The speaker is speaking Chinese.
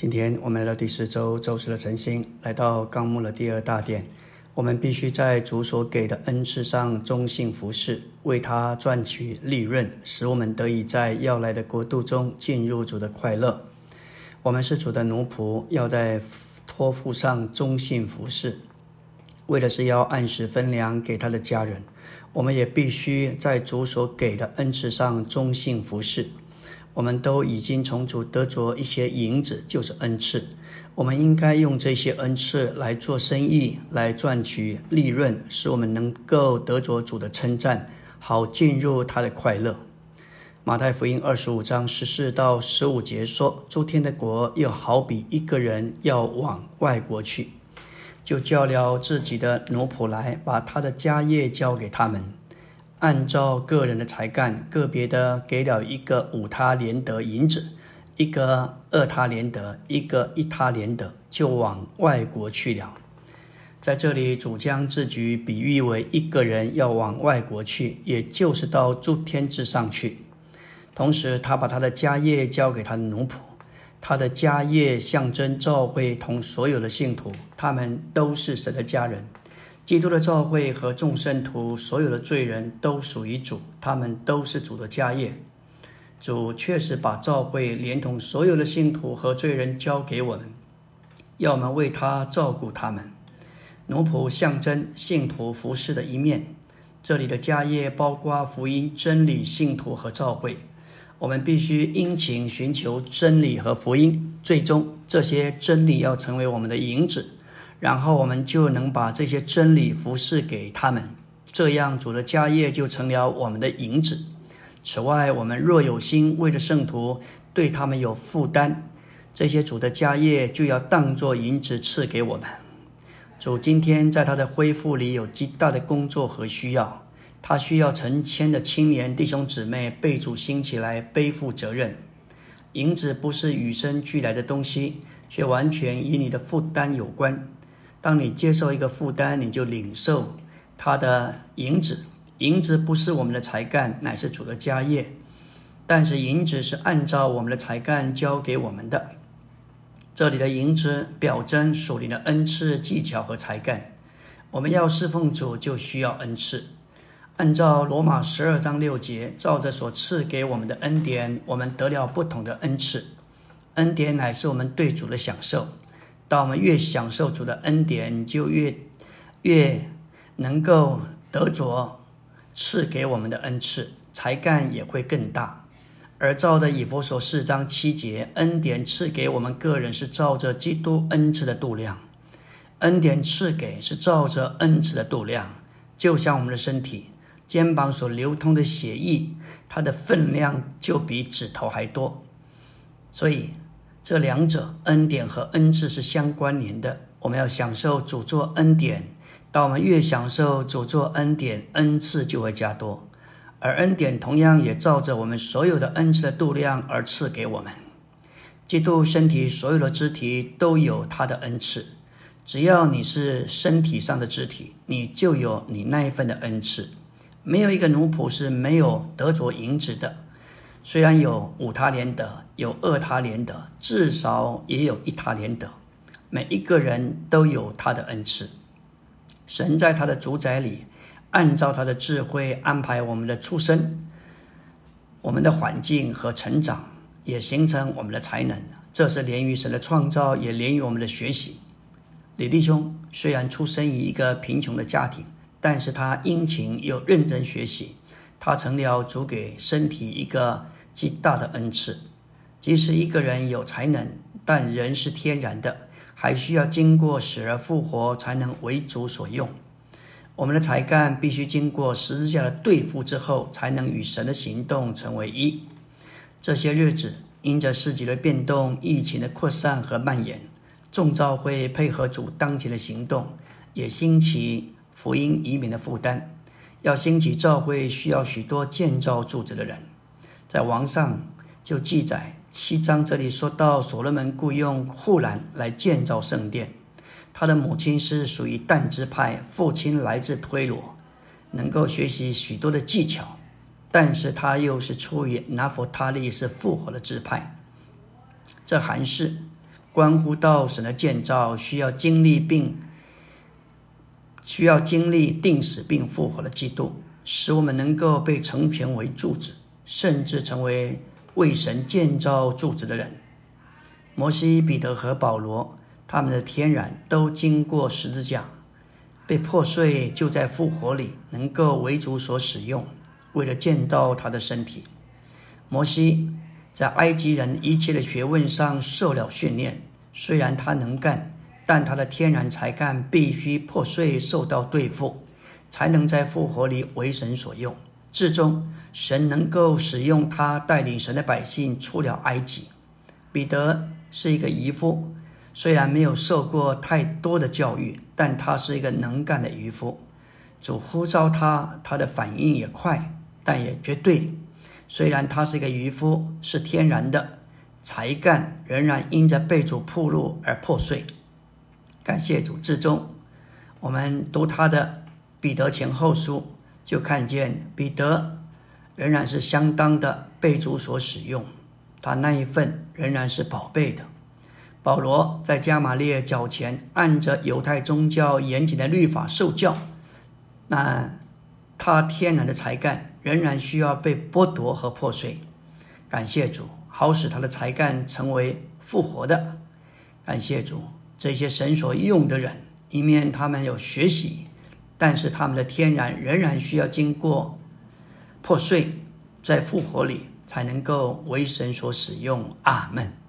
今天我们来到第十周周四的晨星，来到纲目的第二大点。我们必须在主所给的恩赐上忠信服侍，为他赚取利润，使我们得以在要来的国度中进入主的快乐。我们是主的奴仆，要在托付上忠信服侍，为的是要按时分粮给他的家人。我们也必须在主所给的恩赐上忠信服侍。我们都已经从主得着一些银子，就是恩赐。我们应该用这些恩赐来做生意，来赚取利润，使我们能够得着主的称赞，好进入他的快乐。马太福音二十五章十四到十五节说：“诸天的国又好比一个人要往外国去。”就叫了自己的奴仆来，把他的家业交给他们，按照个人的才干，个别的给了一个五他连德银子，一个二他连德，一个一他连德，就往外国去了。在这里，主将自己比喻为一个人要往外国去，也就是到诸天之上去。同时，他把他的家业交给他的奴仆。他的家业象征教会同所有的信徒，他们都是神的家人。基督的教会和众圣徒，所有的罪人都属于主，他们都是主的家业。主确实把教会连同所有的信徒和罪人交给我们，要我们为他照顾他们。奴仆象征信徒服侍的一面。这里的家业包括福音、真理、信徒和教会。我们必须殷勤寻求真理和福音，最终这些真理要成为我们的影子，然后我们就能把这些真理服侍给他们，这样主的家业就成了我们的影子。此外，我们若有心为着圣徒对他们有负担，这些主的家业就要当作银子赐给我们。主今天在他的恢复里有极大的工作和需要。他需要成千的青年弟兄姊妹被主兴起来背负责任。银子不是与生俱来的东西，却完全与你的负担有关。当你接受一个负担，你就领受他的银子。银子不是我们的才干，乃是主的家业。但是银子是按照我们的才干交给我们的。这里的银子表征属灵的恩赐、技巧和才干。我们要侍奉主，就需要恩赐。按照罗马十二章六节，照着所赐给我们的恩典，我们得了不同的恩赐。恩典乃是我们对主的享受。当我们越享受主的恩典，就越越能够得着赐给我们的恩赐，才干也会更大。而照着以弗所四章七节，恩典赐给我们个人是照着基督恩赐的度量。恩典赐给是照着恩赐的度量，就像我们的身体。肩膀所流通的血液，它的分量就比指头还多，所以这两者恩典和恩赐是相关联的。我们要享受主作恩典，当我们越享受主作恩典，恩赐就会加多。而恩典同样也照着我们所有的恩赐的度量而赐给我们。基督身体所有的肢体都有他的恩赐，只要你是身体上的肢体，你就有你那一份的恩赐。没有一个奴仆是没有得着银子的，虽然有五他连德，有二他连德，至少也有一他连德。每一个人都有他的恩赐。神在他的主宰里，按照他的智慧安排我们的出生、我们的环境和成长，也形成我们的才能。这是连于神的创造，也连于我们的学习。李弟兄虽然出生于一个贫穷的家庭。但是他殷勤又认真学习，他成了主给身体一个极大的恩赐。即使一个人有才能，但人是天然的，还需要经过死而复活才能为主所用。我们的才干必须经过十字架的对付之后，才能与神的行动成为一。这些日子，因着世界的变动、疫情的扩散和蔓延，众召会配合主当前的行动，也兴起。福音移民的负担，要兴起教会，需要许多建造柱子的人。在王上就记载七章，这里说到所罗门雇佣护兰来建造圣殿。他的母亲是属于但支派，父亲来自推罗，能够学习许多的技巧。但是他又是出于拿佛他利是复活的支派。这还是关乎到神的建造，需要经历并需要经历定死并复活的基督，使我们能够被成全为柱子，甚至成为为神建造柱子的人。摩西、彼得和保罗，他们的天然都经过十字架，被破碎，就在复活里能够为主所使用，为了建造他的身体。摩西在埃及人一切的学问上受了训练，虽然他能干。但他的天然才干必须破碎，受到对付，才能在复活里为神所用。至终，神能够使用他带领神的百姓出了埃及。彼得是一个渔夫，虽然没有受过太多的教育，但他是一个能干的渔夫。主呼召他，他的反应也快，但也绝对。虽然他是一个渔夫，是天然的才干，仍然因着被主铺路而破碎。感谢主，至终我们读他的彼得前后书，就看见彼得仍然是相当的被主所使用，他那一份仍然是宝贝的。保罗在加玛列脚前，按着犹太宗教严谨的律法受教，那他天然的才干仍然需要被剥夺和破碎。感谢主，好使他的才干成为复活的。感谢主。这些神所用的人，一面他们有学习，但是他们的天然仍然需要经过破碎，在复活里才能够为神所使用。阿门。